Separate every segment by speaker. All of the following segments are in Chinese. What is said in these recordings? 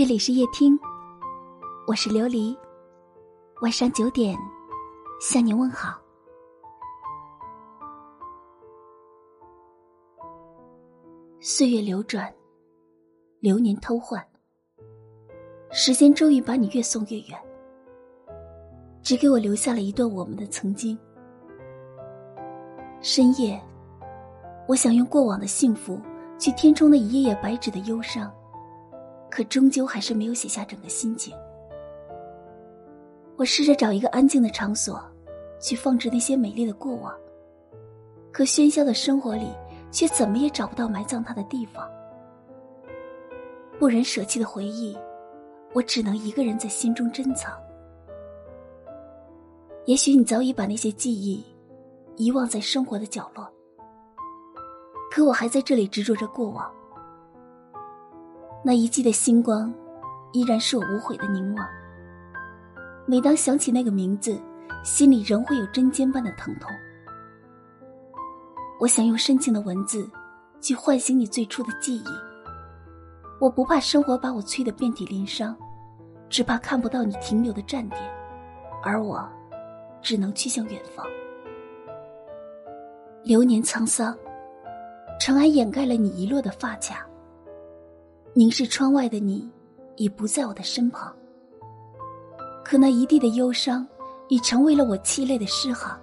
Speaker 1: 这里是夜听，我是琉璃。晚上九点，向您问好。岁月流转，流年偷换，时间终于把你越送越远，只给我留下了一段我们的曾经。深夜，我想用过往的幸福去填充那一页页白纸的忧伤。可终究还是没有写下整个心情。我试着找一个安静的场所，去放置那些美丽的过往。可喧嚣的生活里，却怎么也找不到埋葬它的地方。不忍舍弃的回忆，我只能一个人在心中珍藏。也许你早已把那些记忆遗忘在生活的角落，可我还在这里执着着过往。那一季的星光，依然是我无悔的凝望。每当想起那个名字，心里仍会有针尖般的疼痛。我想用深情的文字，去唤醒你最初的记忆。我不怕生活把我催得遍体鳞伤，只怕看不到你停留的站点，而我，只能去向远方。流年沧桑，尘埃掩盖了你遗落的发卡。凝视窗外的你，已不在我的身旁。可那一地的忧伤，已成为了我凄泪的诗行。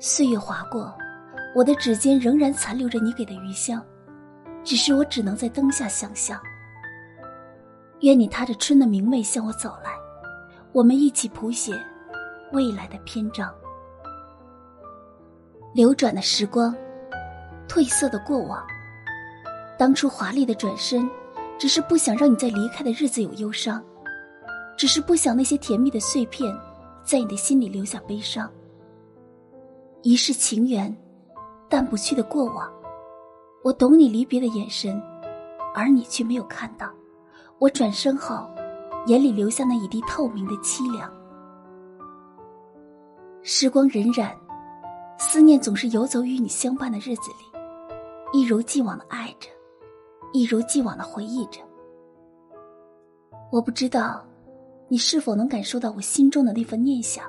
Speaker 1: 岁月划过，我的指尖仍然残留着你给的余香，只是我只能在灯下想象。愿你踏着春的明媚向我走来，我们一起谱写未来的篇章。流转的时光，褪色的过往。当初华丽的转身，只是不想让你在离开的日子有忧伤，只是不想那些甜蜜的碎片，在你的心里留下悲伤。一世情缘，淡不去的过往，我懂你离别的眼神，而你却没有看到。我转身后，眼里留下那一滴透明的凄凉。时光荏苒，思念总是游走于你相伴的日子里，一如既往的爱着。一如既往的回忆着，我不知道你是否能感受到我心中的那份念想。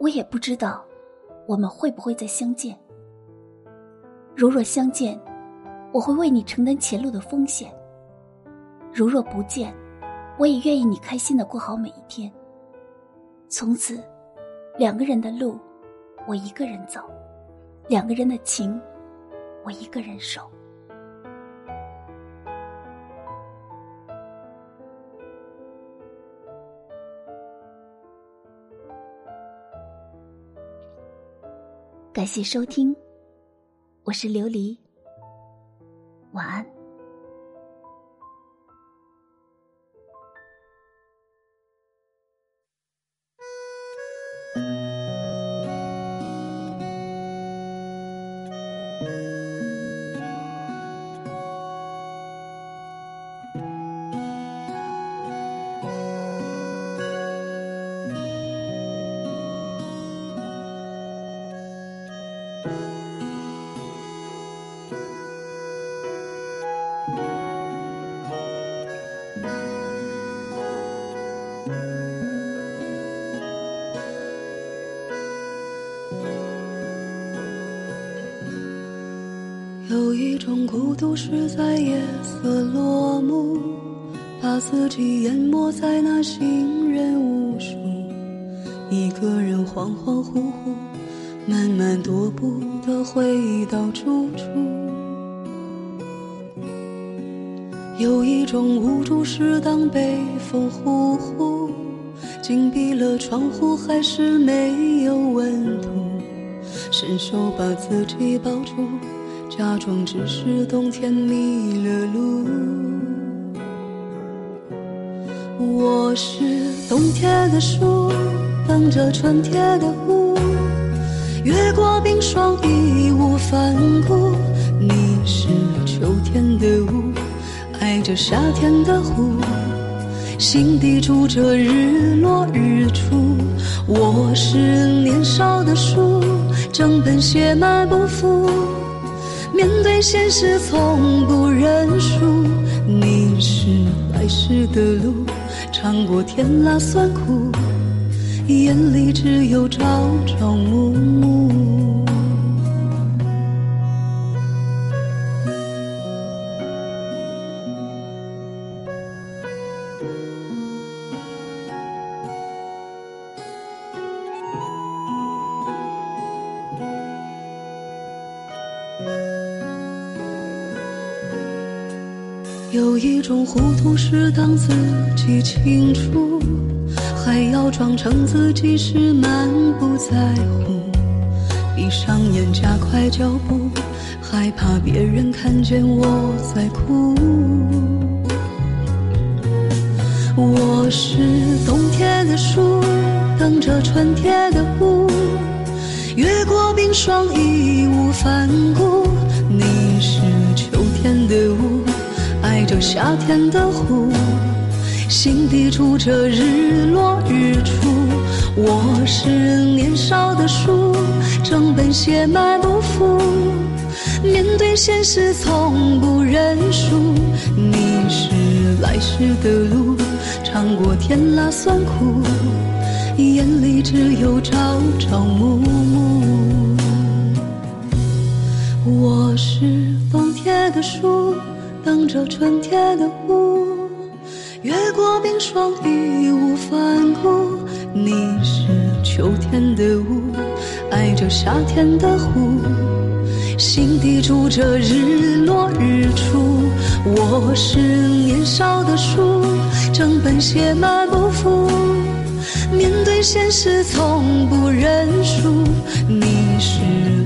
Speaker 1: 我也不知道我们会不会再相见。如若相见，我会为你承担前路的风险；如若不见，我也愿意你开心的过好每一天。从此，两个人的路，我一个人走；两个人的情，我一个人守。感谢收听，我是琉璃。晚安。
Speaker 2: 有一种孤独是在夜色落幕，把自己淹没在那行人无数，一个人恍恍惚惚，慢慢踱步的回到住处。有一种无助是当北风呼呼，紧闭了窗户还是没有温度，伸手把自己抱住。假装只是冬天迷了路，我是冬天的树，等着春天的雾，越过冰霜义无反顾。你是秋天的雾，爱着夏天的湖，心底住着日落日出。我是年少的树，整本血脉不腐。面对现实，从不认输。你是来。时的路，尝过甜辣酸苦，眼里只有朝朝暮暮。有一种糊涂是当自己清楚，还要装成自己是满不在乎。闭上眼，加快脚步，害怕别人看见我在哭。我是冬天的树，等着春天的雾，越过冰霜义无反顾。你是秋天的雾。爱着夏天的湖，心底住着日落日出。我是年少的树，整本写满不服。面对现实从不认输。你是来时的路，尝过甜辣酸苦，眼里只有朝朝暮暮。我是冬天的树。等着春天的雾，越过冰霜义无反顾。你是秋天的雾，爱着夏天的湖，心底住着日落日出。我是年少的树，整本写满不服，面对现实从不认输。你是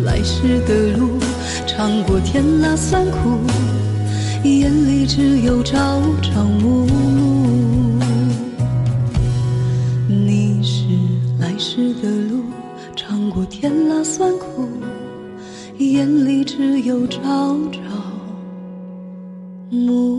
Speaker 2: 来时的路，尝过甜辣酸苦。眼里只有朝朝暮暮，你是来时的路，尝过甜辣酸苦，眼里只有朝朝暮暮。